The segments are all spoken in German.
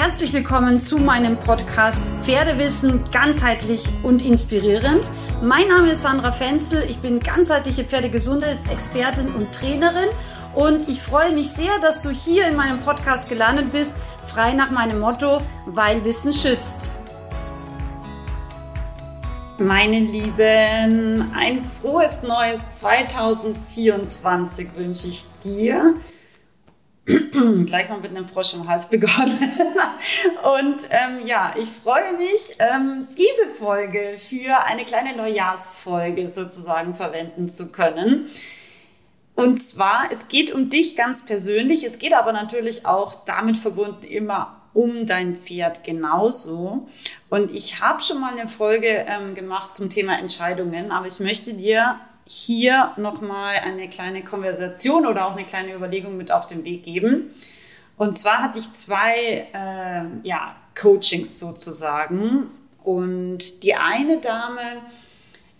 Herzlich willkommen zu meinem Podcast Pferdewissen ganzheitlich und inspirierend. Mein Name ist Sandra Fenzel, ich bin ganzheitliche Pferdegesundheitsexpertin und Trainerin und ich freue mich sehr, dass du hier in meinem Podcast gelandet bist, frei nach meinem Motto, weil Wissen schützt. Meine Lieben, ein frohes neues 2024 wünsche ich dir. Gleich mal mit einem Frosch im Hals begonnen. Und ähm, ja, ich freue mich, ähm, diese Folge für eine kleine Neujahrsfolge sozusagen verwenden zu können. Und zwar, es geht um dich ganz persönlich, es geht aber natürlich auch damit verbunden immer um dein Pferd genauso. Und ich habe schon mal eine Folge ähm, gemacht zum Thema Entscheidungen, aber ich möchte dir hier nochmal eine kleine Konversation oder auch eine kleine Überlegung mit auf den Weg geben. Und zwar hatte ich zwei äh, ja, Coachings sozusagen. Und die eine Dame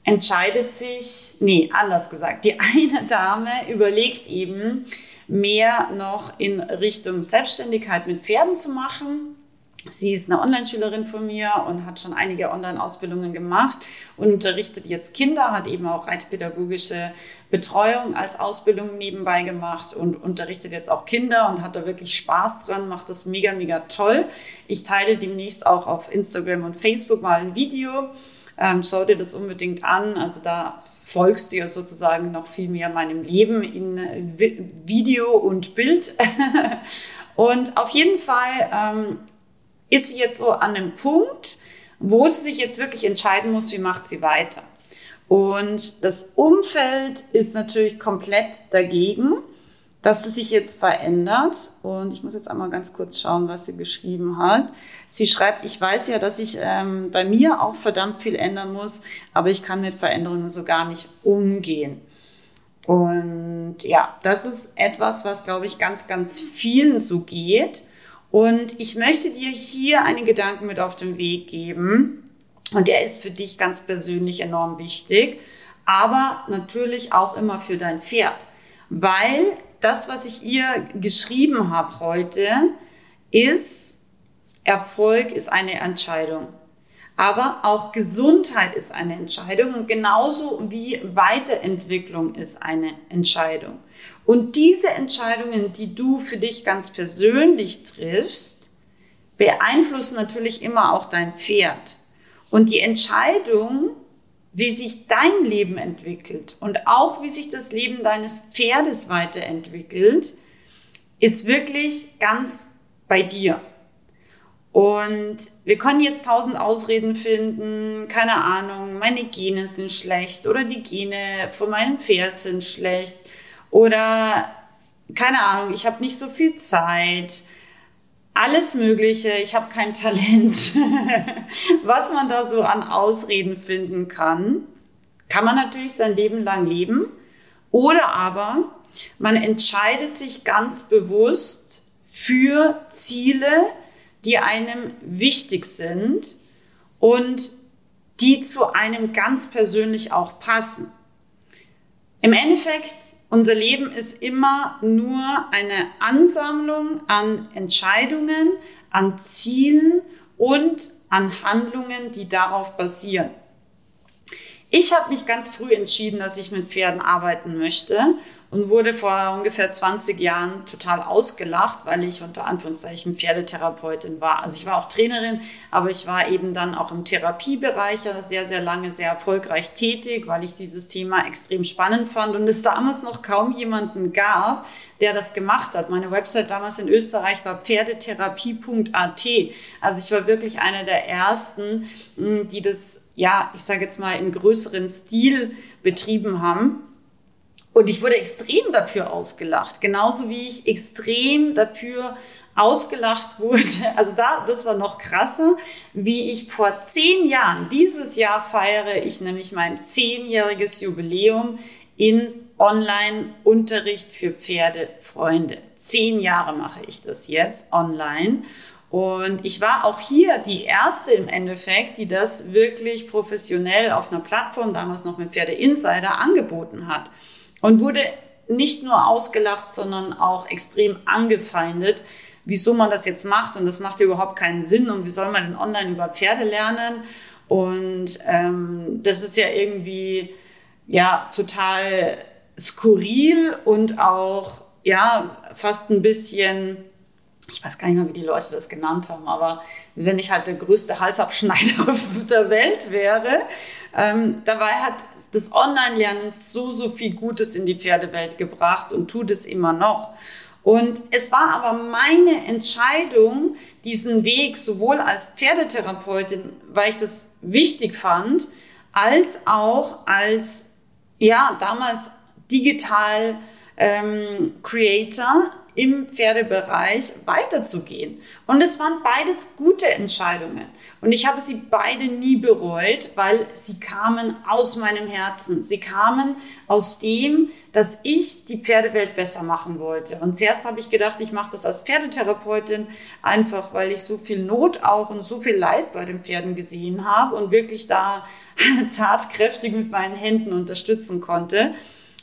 entscheidet sich, nee, anders gesagt, die eine Dame überlegt eben, mehr noch in Richtung Selbstständigkeit mit Pferden zu machen. Sie ist eine Online-Schülerin von mir und hat schon einige Online-Ausbildungen gemacht und unterrichtet jetzt Kinder, hat eben auch reitpädagogische Betreuung als Ausbildung nebenbei gemacht und unterrichtet jetzt auch Kinder und hat da wirklich Spaß dran, macht das mega, mega toll. Ich teile demnächst auch auf Instagram und Facebook mal ein Video. Ähm, schau dir das unbedingt an. Also da folgst du ja sozusagen noch viel mehr meinem Leben in Video und Bild. und auf jeden Fall ähm, ist sie jetzt so an einem Punkt, wo sie sich jetzt wirklich entscheiden muss, wie macht sie weiter. Und das Umfeld ist natürlich komplett dagegen, dass sie sich jetzt verändert. Und ich muss jetzt einmal ganz kurz schauen, was sie geschrieben hat. Sie schreibt, ich weiß ja, dass ich ähm, bei mir auch verdammt viel ändern muss, aber ich kann mit Veränderungen so gar nicht umgehen. Und ja, das ist etwas, was, glaube ich, ganz, ganz vielen so geht. Und ich möchte dir hier einen Gedanken mit auf den Weg geben. Und der ist für dich ganz persönlich enorm wichtig, aber natürlich auch immer für dein Pferd. Weil das, was ich ihr geschrieben habe heute, ist, Erfolg ist eine Entscheidung. Aber auch Gesundheit ist eine Entscheidung und genauso wie Weiterentwicklung ist eine Entscheidung. Und diese Entscheidungen, die du für dich ganz persönlich triffst, beeinflussen natürlich immer auch dein Pferd. Und die Entscheidung, wie sich dein Leben entwickelt und auch wie sich das Leben deines Pferdes weiterentwickelt, ist wirklich ganz bei dir. Und wir können jetzt tausend Ausreden finden, keine Ahnung, meine Gene sind schlecht oder die Gene von meinem Pferd sind schlecht oder keine Ahnung, ich habe nicht so viel Zeit. Alles Mögliche, ich habe kein Talent. Was man da so an Ausreden finden kann, kann man natürlich sein Leben lang leben. Oder aber man entscheidet sich ganz bewusst für Ziele, die einem wichtig sind und die zu einem ganz persönlich auch passen. Im Endeffekt, unser Leben ist immer nur eine Ansammlung an Entscheidungen, an Zielen und an Handlungen, die darauf basieren. Ich habe mich ganz früh entschieden, dass ich mit Pferden arbeiten möchte und wurde vor ungefähr 20 Jahren total ausgelacht, weil ich unter Anführungszeichen Pferdetherapeutin war. Also ich war auch Trainerin, aber ich war eben dann auch im Therapiebereich sehr, sehr lange sehr erfolgreich tätig, weil ich dieses Thema extrem spannend fand und es damals noch kaum jemanden gab, der das gemacht hat. Meine Website damals in Österreich war pferdetherapie.at. Also ich war wirklich einer der ersten, die das, ja, ich sage jetzt mal im größeren Stil betrieben haben. Und ich wurde extrem dafür ausgelacht, genauso wie ich extrem dafür ausgelacht wurde. Also da, das war noch krasser, wie ich vor zehn Jahren, dieses Jahr feiere ich nämlich mein zehnjähriges Jubiläum in Online-Unterricht für Pferdefreunde. Zehn Jahre mache ich das jetzt online. Und ich war auch hier die erste im Endeffekt, die das wirklich professionell auf einer Plattform, damals noch mit Pferde Insider, angeboten hat und wurde nicht nur ausgelacht, sondern auch extrem angefeindet, wieso man das jetzt macht und das macht ja überhaupt keinen Sinn und wie soll man denn online über Pferde lernen? Und ähm, das ist ja irgendwie ja total skurril und auch ja fast ein bisschen ich weiß gar nicht mehr, wie die Leute das genannt haben, aber wenn ich halt der größte Halsabschneider der Welt wäre, ähm, dabei hat das Online-Lernen so, so viel Gutes in die Pferdewelt gebracht und tut es immer noch. Und es war aber meine Entscheidung, diesen Weg sowohl als Pferdetherapeutin, weil ich das wichtig fand, als auch als, ja, damals digital ähm, Creator im Pferdebereich weiterzugehen. Und es waren beides gute Entscheidungen. Und ich habe sie beide nie bereut, weil sie kamen aus meinem Herzen. Sie kamen aus dem, dass ich die Pferdewelt besser machen wollte. Und zuerst habe ich gedacht, ich mache das als Pferdetherapeutin, einfach weil ich so viel Not auch und so viel Leid bei den Pferden gesehen habe und wirklich da tatkräftig mit meinen Händen unterstützen konnte.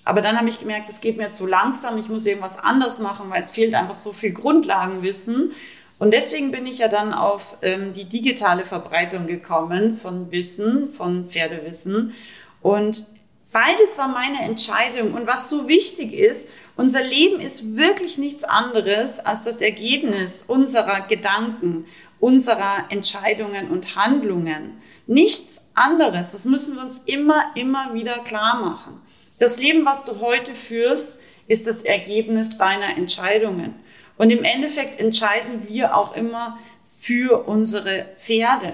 Aber dann habe ich gemerkt, es geht mir zu langsam, ich muss irgendwas anders machen, weil es fehlt einfach so viel Grundlagenwissen. Und deswegen bin ich ja dann auf ähm, die digitale Verbreitung gekommen von Wissen, von Pferdewissen. Und beides war meine Entscheidung. Und was so wichtig ist, unser Leben ist wirklich nichts anderes als das Ergebnis unserer Gedanken, unserer Entscheidungen und Handlungen. Nichts anderes. Das müssen wir uns immer, immer wieder klar machen. Das Leben, was du heute führst, ist das Ergebnis deiner Entscheidungen. Und im Endeffekt entscheiden wir auch immer für unsere Pferde.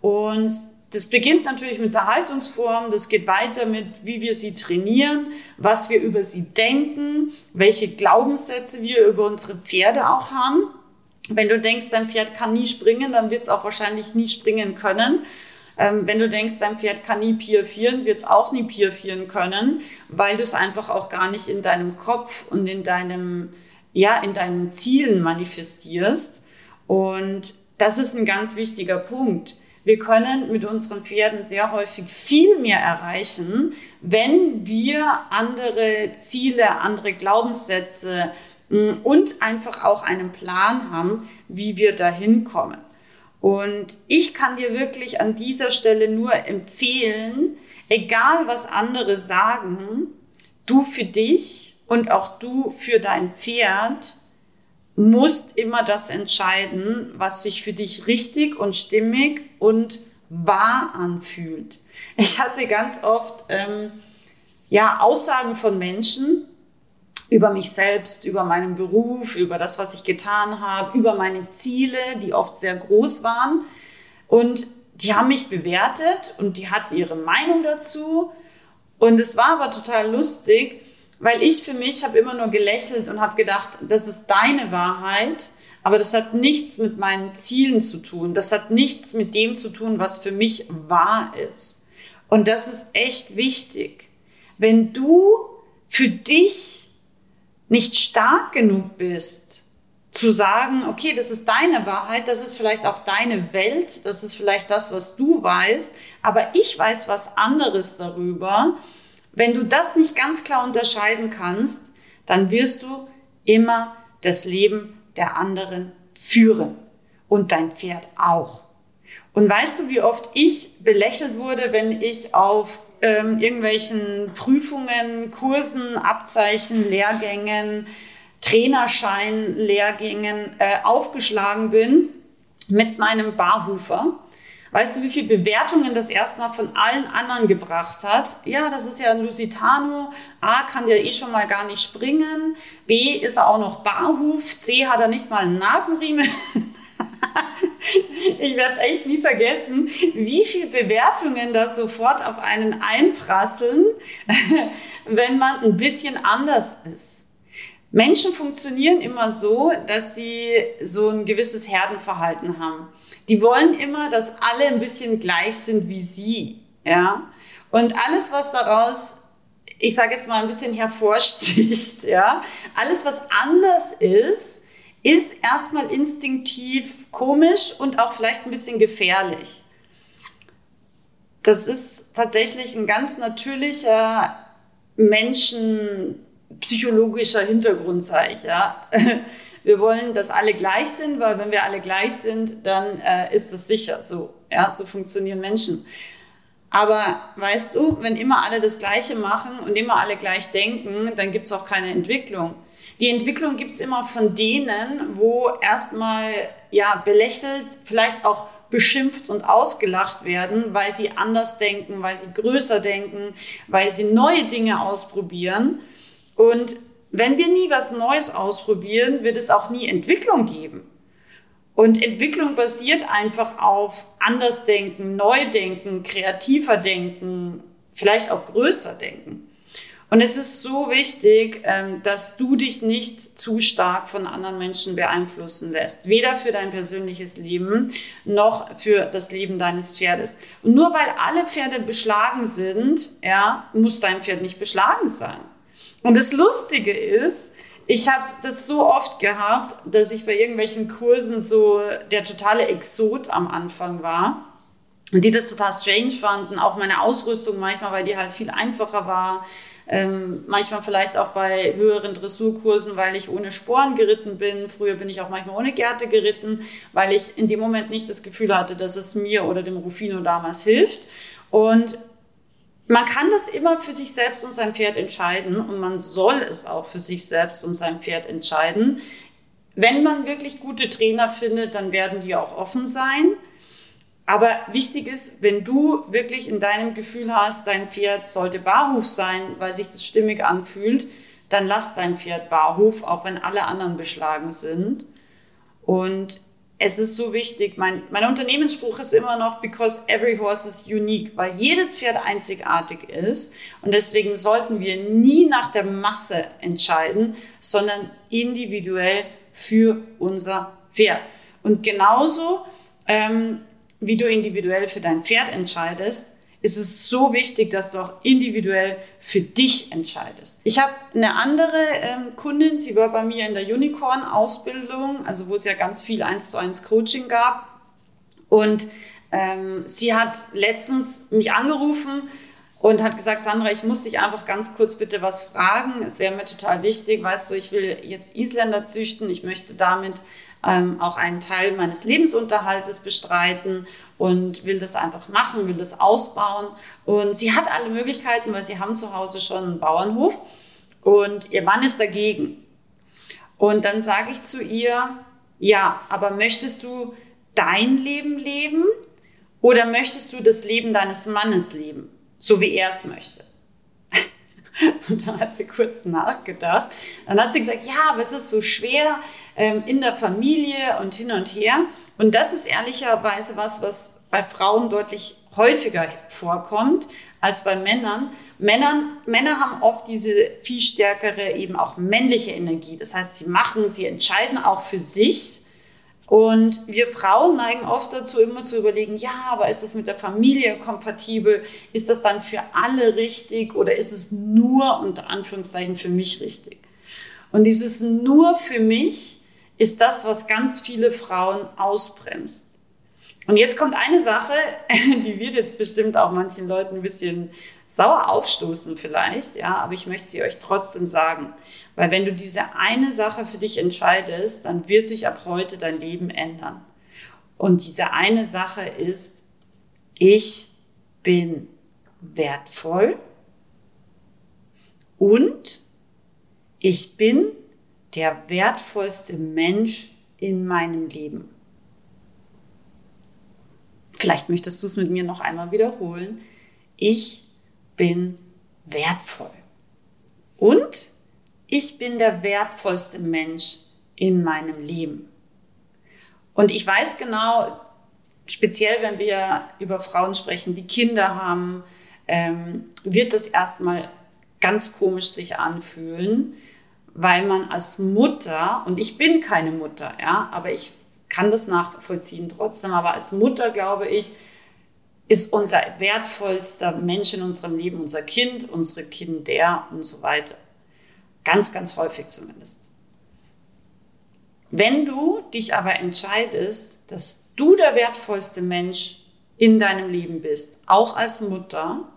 Und das beginnt natürlich mit der Haltungsform, das geht weiter mit, wie wir sie trainieren, was wir über sie denken, welche Glaubenssätze wir über unsere Pferde auch haben. Wenn du denkst, dein Pferd kann nie springen, dann wird es auch wahrscheinlich nie springen können. Ähm, wenn du denkst, dein Pferd kann nie piafieren, wird es auch nie piafieren können, weil du es einfach auch gar nicht in deinem Kopf und in deinem, ja, in deinen Zielen manifestierst. Und das ist ein ganz wichtiger Punkt. Wir können mit unseren Pferden sehr häufig viel mehr erreichen, wenn wir andere Ziele, andere Glaubenssätze mm, und einfach auch einen Plan haben, wie wir dahin kommen. Und ich kann dir wirklich an dieser Stelle nur empfehlen, egal was andere sagen, du für dich und auch du für dein Pferd musst immer das entscheiden, was sich für dich richtig und stimmig und wahr anfühlt. Ich hatte ganz oft ähm, ja Aussagen von Menschen, über mich selbst, über meinen Beruf, über das, was ich getan habe, über meine Ziele, die oft sehr groß waren. Und die haben mich bewertet und die hatten ihre Meinung dazu. Und es war aber total lustig, weil ich für mich habe immer nur gelächelt und habe gedacht, das ist deine Wahrheit, aber das hat nichts mit meinen Zielen zu tun. Das hat nichts mit dem zu tun, was für mich wahr ist. Und das ist echt wichtig. Wenn du für dich nicht stark genug bist, zu sagen, okay, das ist deine Wahrheit, das ist vielleicht auch deine Welt, das ist vielleicht das, was du weißt, aber ich weiß was anderes darüber. Wenn du das nicht ganz klar unterscheiden kannst, dann wirst du immer das Leben der anderen führen und dein Pferd auch. Und weißt du, wie oft ich belächelt wurde, wenn ich auf ähm, irgendwelchen Prüfungen, Kursen, Abzeichen, Lehrgängen, Trainerschein, Lehrgängen äh, aufgeschlagen bin mit meinem Barhufer. Weißt du, wie viele Bewertungen das erstmal von allen anderen gebracht hat? Ja, das ist ja ein Lusitano. A kann der eh schon mal gar nicht springen. B ist er auch noch Barhuf. C hat er nicht mal einen Nasenriemen. ich werde es echt nie vergessen, wie viele Bewertungen das sofort auf einen einprasseln, wenn man ein bisschen anders ist. Menschen funktionieren immer so, dass sie so ein gewisses Herdenverhalten haben. Die wollen immer, dass alle ein bisschen gleich sind wie sie, ja. Und alles, was daraus ich sage jetzt mal ein bisschen hervorsticht, ja, alles was anders ist, ist erstmal instinktiv komisch und auch vielleicht ein bisschen gefährlich. Das ist tatsächlich ein ganz natürlicher menschenpsychologischer Hintergrund, sage ich, ja. Wir wollen, dass alle gleich sind, weil wenn wir alle gleich sind, dann äh, ist das sicher so. Ja, so funktionieren Menschen. Aber weißt du, wenn immer alle das Gleiche machen und immer alle gleich denken, dann gibt es auch keine Entwicklung. Die Entwicklung gibt es immer von denen, wo erstmal ja belächelt, vielleicht auch beschimpft und ausgelacht werden, weil sie anders denken, weil sie größer denken, weil sie neue Dinge ausprobieren. Und wenn wir nie was Neues ausprobieren, wird es auch nie Entwicklung geben. Und Entwicklung basiert einfach auf Andersdenken, Neudenken, kreativer Denken, vielleicht auch größer denken. Und es ist so wichtig, ähm, dass du dich nicht zu stark von anderen Menschen beeinflussen lässt. Weder für dein persönliches Leben noch für das Leben deines Pferdes. Und nur weil alle Pferde beschlagen sind, ja, muss dein Pferd nicht beschlagen sein. Und das Lustige ist, ich habe das so oft gehabt, dass ich bei irgendwelchen Kursen so der totale Exot am Anfang war. Und die das total strange fanden, auch meine Ausrüstung manchmal, weil die halt viel einfacher war. Ähm, manchmal vielleicht auch bei höheren Dressurkursen, weil ich ohne Sporen geritten bin. Früher bin ich auch manchmal ohne Gerte geritten, weil ich in dem Moment nicht das Gefühl hatte, dass es mir oder dem Rufino damals hilft. Und man kann das immer für sich selbst und sein Pferd entscheiden und man soll es auch für sich selbst und sein Pferd entscheiden. Wenn man wirklich gute Trainer findet, dann werden die auch offen sein. Aber wichtig ist, wenn du wirklich in deinem Gefühl hast, dein Pferd sollte Barhof sein, weil sich das stimmig anfühlt, dann lass dein Pferd Barhof, auch wenn alle anderen beschlagen sind. Und es ist so wichtig. Mein, mein Unternehmensspruch ist immer noch, because every horse is unique, weil jedes Pferd einzigartig ist. Und deswegen sollten wir nie nach der Masse entscheiden, sondern individuell für unser Pferd. Und genauso ähm, wie du individuell für dein Pferd entscheidest, ist es so wichtig, dass du auch individuell für dich entscheidest. Ich habe eine andere ähm, Kundin, sie war bei mir in der Unicorn-Ausbildung, also wo es ja ganz viel 1 zu 1 Coaching gab. Und ähm, sie hat letztens mich angerufen und hat gesagt, Sandra, ich muss dich einfach ganz kurz bitte was fragen. Es wäre mir total wichtig, weißt du, ich will jetzt Isländer züchten, ich möchte damit ähm, auch einen Teil meines Lebensunterhaltes bestreiten und will das einfach machen, will das ausbauen. Und sie hat alle Möglichkeiten, weil sie haben zu Hause schon einen Bauernhof und ihr Mann ist dagegen. Und dann sage ich zu ihr, ja, aber möchtest du dein Leben leben oder möchtest du das Leben deines Mannes leben, so wie er es möchte? Und dann hat sie kurz nachgedacht. Dann hat sie gesagt, ja, aber es ist so schwer ähm, in der Familie und hin und her. Und das ist ehrlicherweise was, was bei Frauen deutlich häufiger vorkommt als bei Männern. Männern. Männer haben oft diese viel stärkere, eben auch männliche Energie. Das heißt, sie machen, sie entscheiden auch für sich. Und wir Frauen neigen oft dazu, immer zu überlegen, ja, aber ist das mit der Familie kompatibel? Ist das dann für alle richtig oder ist es nur unter Anführungszeichen für mich richtig? Und dieses nur für mich ist das, was ganz viele Frauen ausbremst. Und jetzt kommt eine Sache, die wird jetzt bestimmt auch manchen Leuten ein bisschen sauer aufstoßen vielleicht, ja, aber ich möchte sie euch trotzdem sagen, weil wenn du diese eine Sache für dich entscheidest, dann wird sich ab heute dein Leben ändern. Und diese eine Sache ist, ich bin wertvoll und ich bin der wertvollste Mensch in meinem Leben. Vielleicht möchtest du es mit mir noch einmal wiederholen. Ich bin wertvoll. Und ich bin der wertvollste Mensch in meinem Leben. Und ich weiß genau, speziell wenn wir über Frauen sprechen, die Kinder haben, ähm, wird das erstmal ganz komisch sich anfühlen, weil man als Mutter, und ich bin keine Mutter, ja, aber ich kann das nachvollziehen trotzdem, aber als Mutter glaube ich, ist unser wertvollster Mensch in unserem Leben unser Kind, unsere Kinder und so weiter. Ganz, ganz häufig zumindest. Wenn du dich aber entscheidest, dass du der wertvollste Mensch in deinem Leben bist, auch als Mutter,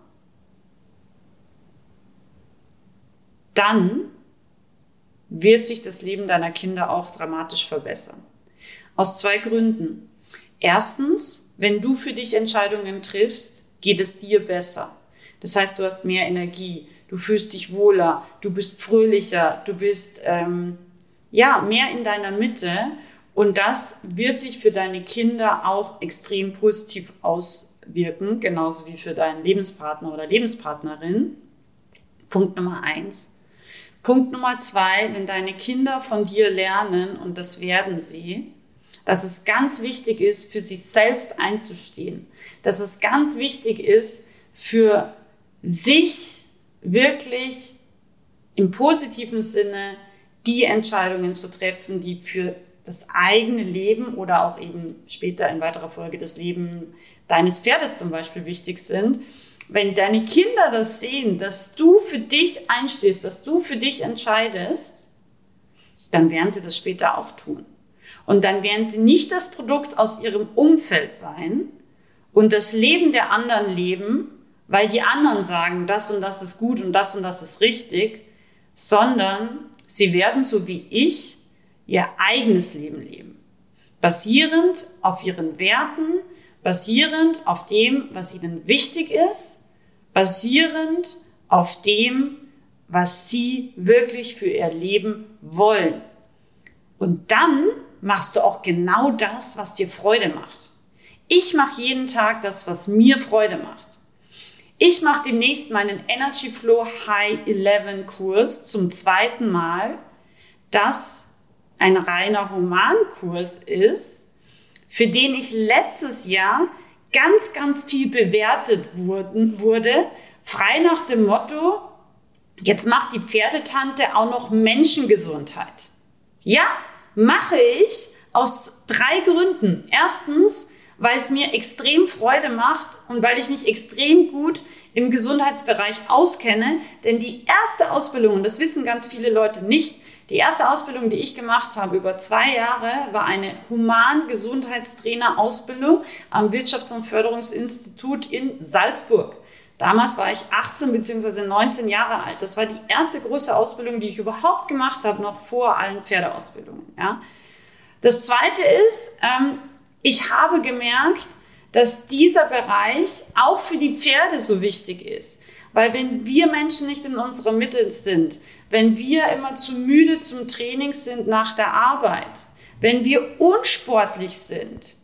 wird sich das Leben deiner Kinder auch dramatisch verbessern. Aus zwei Gründen. Erstens, wenn du für dich Entscheidungen triffst, geht es dir besser. Das heißt, du hast mehr Energie, du fühlst dich wohler, du bist fröhlicher, du bist ähm, ja mehr in deiner Mitte und das wird sich für deine Kinder auch extrem positiv auswirken, genauso wie für deinen Lebenspartner oder Lebenspartnerin. Punkt Nummer eins. Punkt Nummer zwei, wenn deine Kinder von dir lernen, und das werden sie, dass es ganz wichtig ist, für sich selbst einzustehen, dass es ganz wichtig ist, für sich wirklich im positiven Sinne die Entscheidungen zu treffen, die für das eigene Leben oder auch eben später in weiterer Folge das Leben deines Pferdes zum Beispiel wichtig sind. Wenn deine Kinder das sehen, dass du für dich einstehst, dass du für dich entscheidest, dann werden sie das später auch tun. Und dann werden sie nicht das Produkt aus ihrem Umfeld sein und das Leben der anderen leben, weil die anderen sagen, das und das ist gut und das und das ist richtig, sondern sie werden so wie ich ihr eigenes Leben leben. Basierend auf ihren Werten, basierend auf dem, was ihnen wichtig ist, basierend auf dem, was sie wirklich für ihr Leben wollen. Und dann machst du auch genau das, was dir Freude macht. Ich mache jeden Tag das, was mir Freude macht. Ich mache demnächst meinen Energy Flow High 11 Kurs zum zweiten Mal. Das ein reiner Humankurs ist, für den ich letztes Jahr ganz, ganz viel bewertet wurden, wurde, frei nach dem Motto, jetzt macht die Pferdetante auch noch Menschengesundheit. Ja, mache ich aus drei Gründen. Erstens, weil es mir extrem Freude macht und weil ich mich extrem gut im Gesundheitsbereich auskenne. Denn die erste Ausbildung, und das wissen ganz viele Leute nicht, die erste Ausbildung, die ich gemacht habe über zwei Jahre, war eine Human-Gesundheitstrainer-Ausbildung am Wirtschafts- und Förderungsinstitut in Salzburg. Damals war ich 18 bzw. 19 Jahre alt. Das war die erste große Ausbildung, die ich überhaupt gemacht habe, noch vor allen Pferdeausbildungen. Ja. Das Zweite ist, ähm, ich habe gemerkt, dass dieser Bereich auch für die Pferde so wichtig ist. Weil wenn wir Menschen nicht in unserer Mitte sind, wenn wir immer zu müde zum Training sind nach der Arbeit, wenn wir unsportlich sind,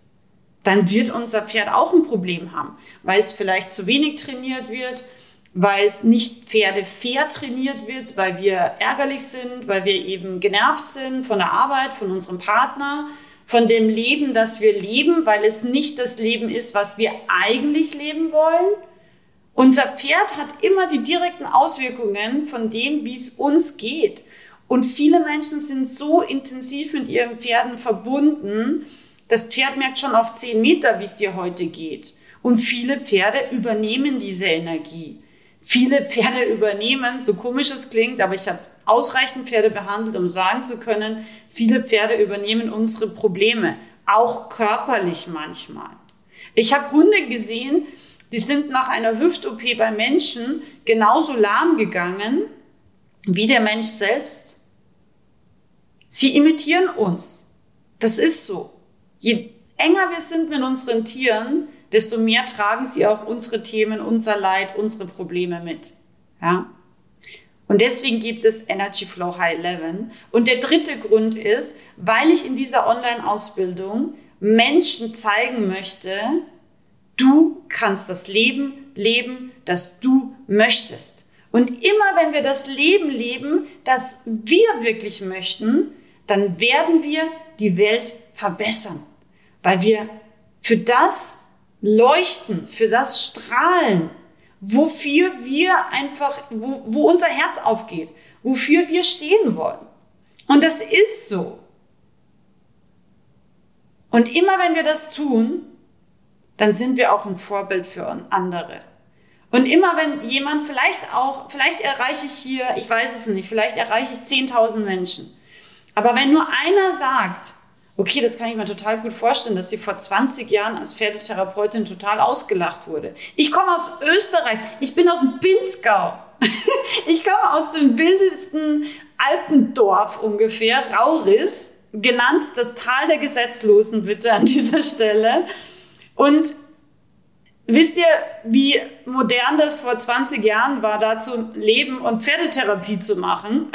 dann wird unser Pferd auch ein Problem haben, weil es vielleicht zu wenig trainiert wird, weil es nicht Pferde fair trainiert wird, weil wir ärgerlich sind, weil wir eben genervt sind von der Arbeit, von unserem Partner, von dem Leben, das wir leben, weil es nicht das Leben ist, was wir eigentlich leben wollen. Unser Pferd hat immer die direkten Auswirkungen von dem, wie es uns geht. Und viele Menschen sind so intensiv mit ihren Pferden verbunden, das Pferd merkt schon auf zehn Meter, wie es dir heute geht. Und viele Pferde übernehmen diese Energie. Viele Pferde übernehmen, so komisch es klingt, aber ich habe ausreichend Pferde behandelt, um sagen zu können, viele Pferde übernehmen unsere Probleme, auch körperlich manchmal. Ich habe Hunde gesehen, die sind nach einer Hüft-OP bei Menschen genauso lahm gegangen wie der Mensch selbst. Sie imitieren uns. Das ist so. Je enger wir sind mit unseren Tieren, desto mehr tragen sie auch unsere Themen, unser Leid, unsere Probleme mit. Ja? Und deswegen gibt es Energy Flow High 11. Und der dritte Grund ist, weil ich in dieser Online-Ausbildung Menschen zeigen möchte, du kannst das Leben leben, das du möchtest. Und immer wenn wir das Leben leben, das wir wirklich möchten, dann werden wir die Welt verbessern weil wir für das leuchten, für das strahlen, wofür wir einfach, wo, wo unser Herz aufgeht, wofür wir stehen wollen. Und das ist so. Und immer wenn wir das tun, dann sind wir auch ein Vorbild für andere. Und immer wenn jemand vielleicht auch, vielleicht erreiche ich hier, ich weiß es nicht, vielleicht erreiche ich 10.000 Menschen. Aber wenn nur einer sagt, Okay, das kann ich mir total gut vorstellen, dass sie vor 20 Jahren als Pferdetherapeutin total ausgelacht wurde. Ich komme aus Österreich. Ich bin aus dem Pinzgau. Ich komme aus dem wildesten alten Dorf ungefähr, Rauris, genannt das Tal der Gesetzlosen, bitte an dieser Stelle. Und wisst ihr, wie modern das vor 20 Jahren war, da zu leben und Pferdetherapie zu machen?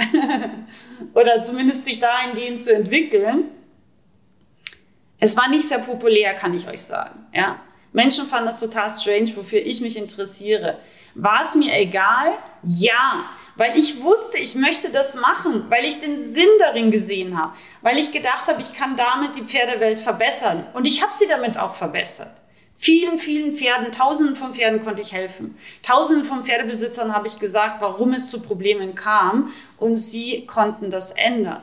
Oder zumindest sich dahingehend zu entwickeln? Es war nicht sehr populär, kann ich euch sagen. Ja? Menschen fanden das total strange, wofür ich mich interessiere. War es mir egal? Ja, weil ich wusste, ich möchte das machen, weil ich den Sinn darin gesehen habe, weil ich gedacht habe, ich kann damit die Pferdewelt verbessern. Und ich habe sie damit auch verbessert. Vielen, vielen Pferden, tausenden von Pferden konnte ich helfen. Tausenden von Pferdebesitzern habe ich gesagt, warum es zu Problemen kam und sie konnten das ändern.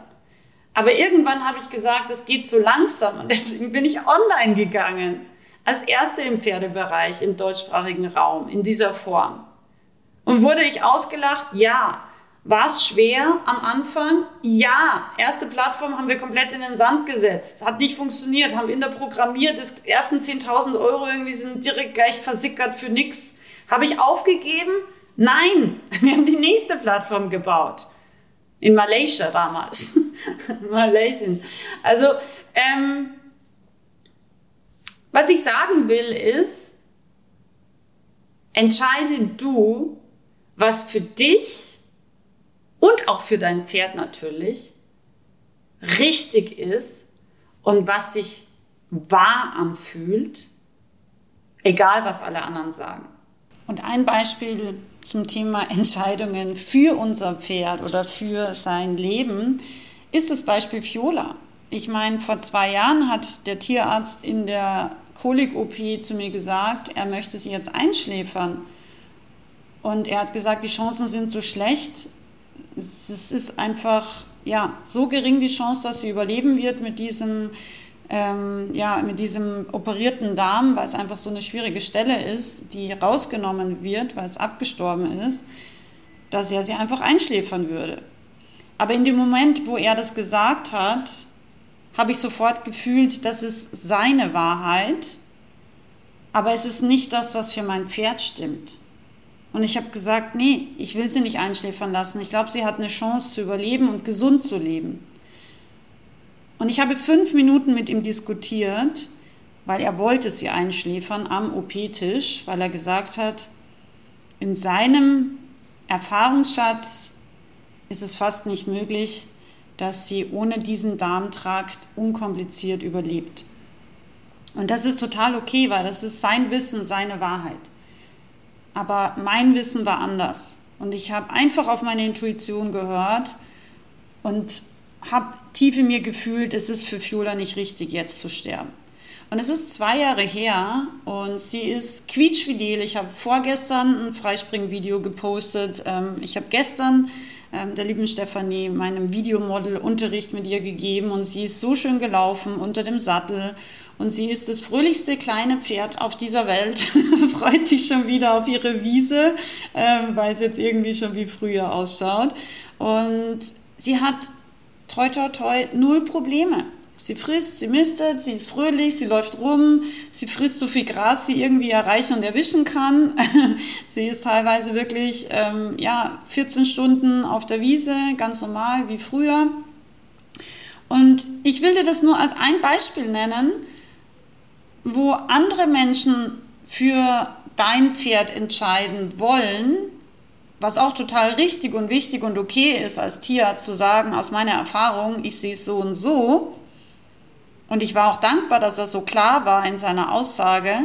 Aber irgendwann habe ich gesagt, das geht so langsam und deswegen bin ich online gegangen. Als erste im Pferdebereich im deutschsprachigen Raum in dieser Form. Und wurde ich ausgelacht? Ja. War es schwer am Anfang? Ja. Erste Plattform haben wir komplett in den Sand gesetzt. Hat nicht funktioniert. Haben in der programmiert. Das ersten 10.000 Euro irgendwie sind direkt gleich versickert für nichts. Habe ich aufgegeben? Nein. Wir haben die nächste Plattform gebaut. In Malaysia damals. Malaysia. Also, ähm, was ich sagen will ist, entscheide du, was für dich und auch für dein Pferd natürlich richtig ist und was sich wahr anfühlt, egal was alle anderen sagen. Und ein Beispiel zum Thema Entscheidungen für unser Pferd oder für sein Leben ist das Beispiel Fiola. Ich meine, vor zwei Jahren hat der Tierarzt in der Kolik-OP zu mir gesagt, er möchte sie jetzt einschläfern. Und er hat gesagt, die Chancen sind so schlecht. Es ist einfach ja, so gering die Chance, dass sie überleben wird mit diesem, ähm, ja, mit diesem operierten Darm, weil es einfach so eine schwierige Stelle ist, die rausgenommen wird, weil es abgestorben ist, dass er sie einfach einschläfern würde. Aber in dem Moment, wo er das gesagt hat, habe ich sofort gefühlt, das ist seine Wahrheit, aber es ist nicht das, was für mein Pferd stimmt. Und ich habe gesagt, nee, ich will sie nicht einschläfern lassen. Ich glaube, sie hat eine Chance zu überleben und gesund zu leben. Und ich habe fünf Minuten mit ihm diskutiert, weil er wollte sie einschläfern am OP-Tisch, weil er gesagt hat, in seinem Erfahrungsschatz ist es fast nicht möglich, dass sie ohne diesen Darmtrakt unkompliziert überlebt. Und das ist total okay, weil das ist sein Wissen, seine Wahrheit. Aber mein Wissen war anders. Und ich habe einfach auf meine Intuition gehört und habe tief in mir gefühlt, es ist für Fiola nicht richtig, jetzt zu sterben. Und es ist zwei Jahre her und sie ist quietschfidel. Ich habe vorgestern ein Freispring-Video gepostet. Ähm, ich habe gestern ähm, der lieben Stefanie, meinem Videomodel, Unterricht mit ihr gegeben. Und sie ist so schön gelaufen unter dem Sattel. Und sie ist das fröhlichste kleine Pferd auf dieser Welt, freut sich schon wieder auf ihre Wiese, äh, weil es jetzt irgendwie schon wie früher ausschaut. Und sie hat toi toi toi null Probleme. Sie frisst, sie mistet, sie ist fröhlich, sie läuft rum, sie frisst so viel Gras, sie irgendwie erreichen und erwischen kann. sie ist teilweise wirklich ähm, ja, 14 Stunden auf der Wiese, ganz normal wie früher. Und ich will dir das nur als ein Beispiel nennen, wo andere Menschen für dein Pferd entscheiden wollen, was auch total richtig und wichtig und okay ist als Tierarzt zu sagen, aus meiner Erfahrung, ich sehe es so und so, und ich war auch dankbar, dass er so klar war in seiner Aussage,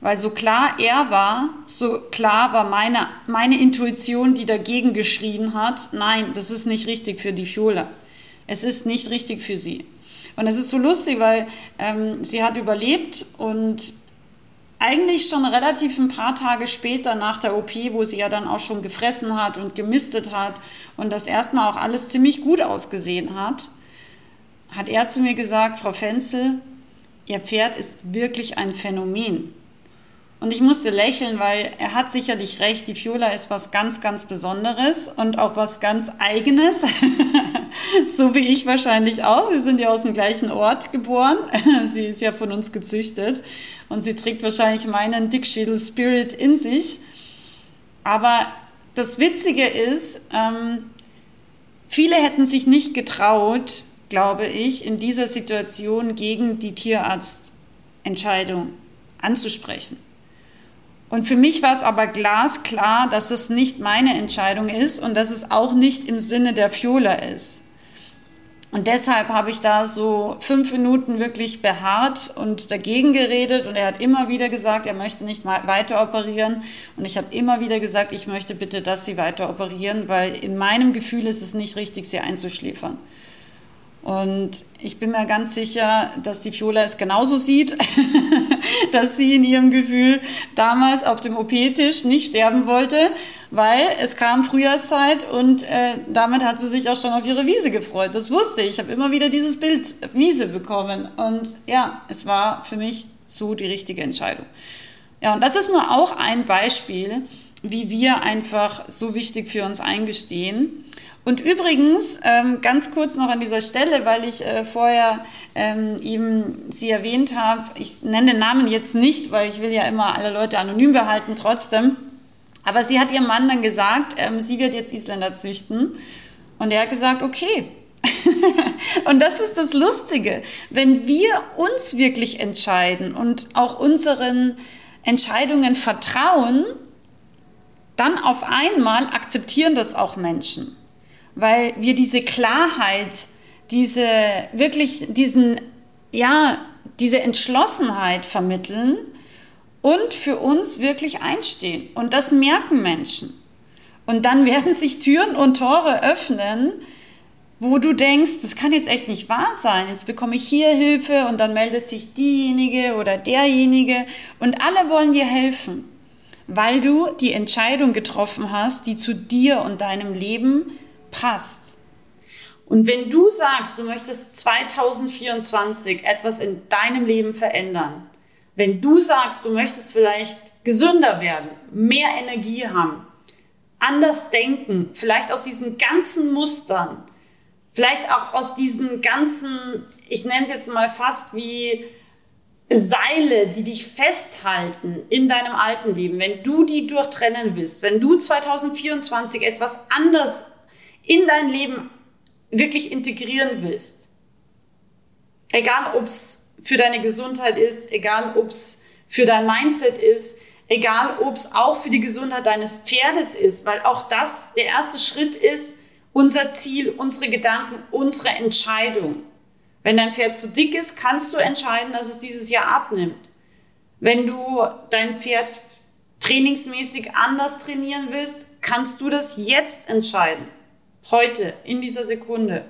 weil so klar er war, so klar war meine, meine Intuition, die dagegen geschrien hat, nein, das ist nicht richtig für die Fiola. Es ist nicht richtig für sie. Und es ist so lustig, weil ähm, sie hat überlebt und eigentlich schon relativ ein paar Tage später nach der OP, wo sie ja dann auch schon gefressen hat und gemistet hat und das erstmal auch alles ziemlich gut ausgesehen hat, hat er zu mir gesagt, Frau Fenzel, Ihr Pferd ist wirklich ein Phänomen. Und ich musste lächeln, weil er hat sicherlich recht, die Fiola ist was ganz, ganz Besonderes und auch was ganz Eigenes. so wie ich wahrscheinlich auch. Wir sind ja aus dem gleichen Ort geboren. sie ist ja von uns gezüchtet und sie trägt wahrscheinlich meinen Dickschädel-Spirit in sich. Aber das Witzige ist, ähm, Viele hätten sich nicht getraut, glaube ich, in dieser Situation gegen die Tierarztentscheidung anzusprechen. Und für mich war es aber glasklar, dass es nicht meine Entscheidung ist und dass es auch nicht im Sinne der Fiola ist. Und deshalb habe ich da so fünf Minuten wirklich beharrt und dagegen geredet. Und er hat immer wieder gesagt, er möchte nicht weiter operieren. Und ich habe immer wieder gesagt, ich möchte bitte, dass Sie weiter operieren, weil in meinem Gefühl ist es nicht richtig, Sie einzuschläfern. Und ich bin mir ganz sicher, dass die Fiola es genauso sieht, dass sie in ihrem Gefühl damals auf dem OP-Tisch nicht sterben wollte, weil es kam Frühjahrszeit und äh, damit hat sie sich auch schon auf ihre Wiese gefreut. Das wusste ich. Ich habe immer wieder dieses Bild Wiese bekommen. Und ja, es war für mich so die richtige Entscheidung. Ja, und das ist nur auch ein Beispiel, wie wir einfach so wichtig für uns eingestehen. Und übrigens, ähm, ganz kurz noch an dieser Stelle, weil ich äh, vorher ähm, eben sie erwähnt habe, ich nenne den Namen jetzt nicht, weil ich will ja immer alle Leute anonym behalten trotzdem. Aber sie hat ihrem Mann dann gesagt, ähm, sie wird jetzt Isländer züchten. Und er hat gesagt, okay. und das ist das Lustige. Wenn wir uns wirklich entscheiden und auch unseren Entscheidungen vertrauen, dann auf einmal akzeptieren das auch Menschen weil wir diese Klarheit, diese wirklich diesen, ja, diese Entschlossenheit vermitteln und für uns wirklich einstehen. Und das merken Menschen. Und dann werden sich Türen und Tore öffnen, wo du denkst, das kann jetzt echt nicht wahr sein. Jetzt bekomme ich hier Hilfe und dann meldet sich diejenige oder derjenige und alle wollen dir helfen, weil du die Entscheidung getroffen hast, die zu dir und deinem Leben passt. Und wenn du sagst, du möchtest 2024 etwas in deinem Leben verändern, wenn du sagst, du möchtest vielleicht gesünder werden, mehr Energie haben, anders denken, vielleicht aus diesen ganzen Mustern, vielleicht auch aus diesen ganzen, ich nenne es jetzt mal fast wie Seile, die dich festhalten in deinem alten Leben, wenn du die durchtrennen willst, wenn du 2024 etwas anders in dein Leben wirklich integrieren willst, egal ob es für deine Gesundheit ist, egal ob es für dein Mindset ist, egal ob es auch für die Gesundheit deines Pferdes ist, weil auch das der erste Schritt ist, unser Ziel, unsere Gedanken, unsere Entscheidung. Wenn dein Pferd zu dick ist, kannst du entscheiden, dass es dieses Jahr abnimmt. Wenn du dein Pferd trainingsmäßig anders trainieren willst, kannst du das jetzt entscheiden heute, in dieser Sekunde.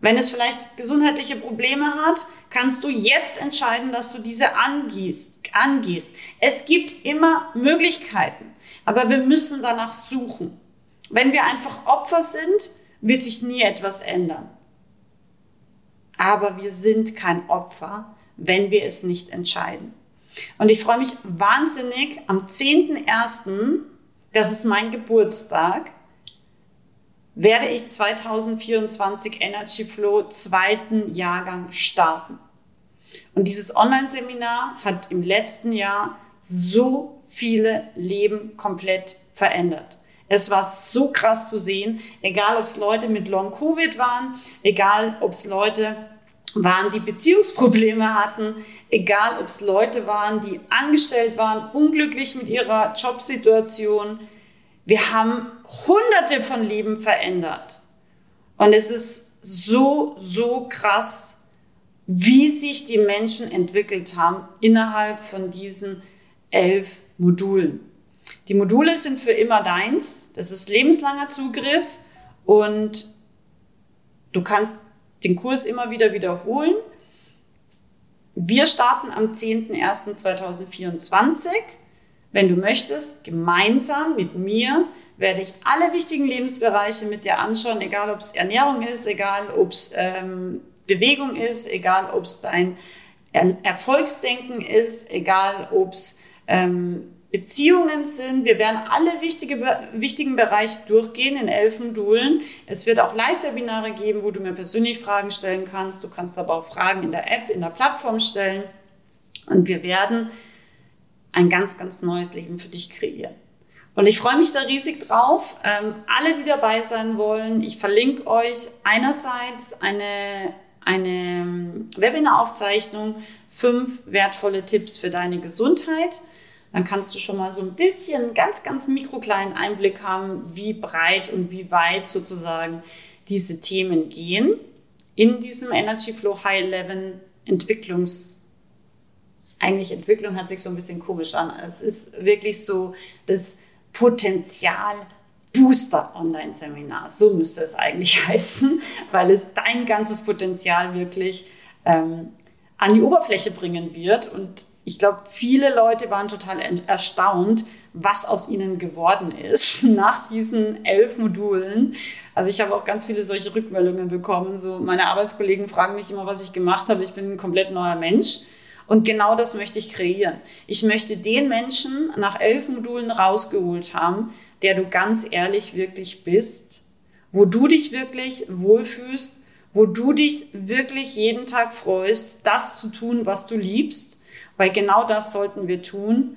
Wenn es vielleicht gesundheitliche Probleme hat, kannst du jetzt entscheiden, dass du diese angehst. angehst. Es gibt immer Möglichkeiten, aber wir müssen danach suchen. Wenn wir einfach Opfer sind, wird sich nie etwas ändern. Aber wir sind kein Opfer, wenn wir es nicht entscheiden. Und ich freue mich wahnsinnig am 10.01., das ist mein Geburtstag, werde ich 2024 Energy Flow zweiten Jahrgang starten. Und dieses Online-Seminar hat im letzten Jahr so viele Leben komplett verändert. Es war so krass zu sehen, egal ob es Leute mit Long Covid waren, egal ob es Leute waren, die Beziehungsprobleme hatten, egal ob es Leute waren, die angestellt waren, unglücklich mit ihrer Jobsituation, wir haben hunderte von Leben verändert. Und es ist so, so krass, wie sich die Menschen entwickelt haben innerhalb von diesen elf Modulen. Die Module sind für immer deins. Das ist lebenslanger Zugriff und du kannst den Kurs immer wieder wiederholen. Wir starten am 10.01.2024. Wenn du möchtest, gemeinsam mit mir werde ich alle wichtigen Lebensbereiche mit dir anschauen, egal ob es Ernährung ist, egal ob es ähm, Bewegung ist, egal ob es dein er Erfolgsdenken ist, egal ob es ähm, Beziehungen sind. Wir werden alle wichtige, wichtigen Bereiche durchgehen in elf Modulen. Es wird auch Live-Webinare geben, wo du mir persönlich Fragen stellen kannst. Du kannst aber auch Fragen in der App, in der Plattform stellen. Und wir werden ein ganz, ganz neues Leben für dich kreieren. Und ich freue mich da riesig drauf. Ähm, alle, die dabei sein wollen, ich verlinke euch einerseits eine, eine ähm, Webinaraufzeichnung, fünf wertvolle Tipps für deine Gesundheit. Dann kannst du schon mal so ein bisschen, ganz, ganz mikrokleinen Einblick haben, wie breit und wie weit sozusagen diese Themen gehen in diesem Energy Flow High Level Entwicklungs eigentlich Entwicklung hört sich so ein bisschen komisch an. Es ist wirklich so das Potenzial Booster Online-Seminar. So müsste es eigentlich heißen, weil es dein ganzes Potenzial wirklich ähm, an die Oberfläche bringen wird. Und ich glaube, viele Leute waren total erstaunt, was aus ihnen geworden ist nach diesen elf Modulen. Also ich habe auch ganz viele solche Rückmeldungen bekommen. So meine Arbeitskollegen fragen mich immer, was ich gemacht habe. Ich bin ein komplett neuer Mensch. Und genau das möchte ich kreieren. Ich möchte den Menschen nach elf Modulen rausgeholt haben, der du ganz ehrlich wirklich bist, wo du dich wirklich wohlfühlst, wo du dich wirklich jeden Tag freust, das zu tun, was du liebst, weil genau das sollten wir tun,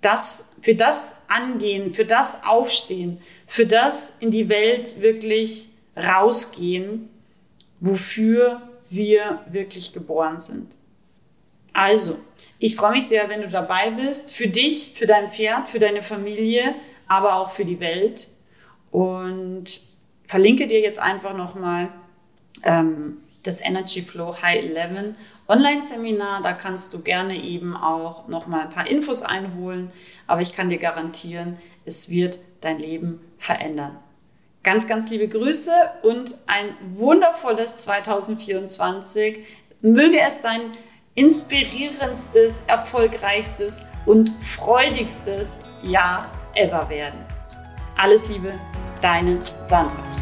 das für das angehen, für das aufstehen, für das in die Welt wirklich rausgehen, wofür wir wirklich geboren sind. Also, ich freue mich sehr, wenn du dabei bist. Für dich, für dein Pferd, für deine Familie, aber auch für die Welt. Und verlinke dir jetzt einfach nochmal ähm, das Energy Flow High 11 Online-Seminar. Da kannst du gerne eben auch nochmal ein paar Infos einholen. Aber ich kann dir garantieren, es wird dein Leben verändern. Ganz, ganz liebe Grüße und ein wundervolles 2024. Möge es dein inspirierendstes, erfolgreichstes und freudigstes Jahr ever werden. Alles Liebe, deine Sandra.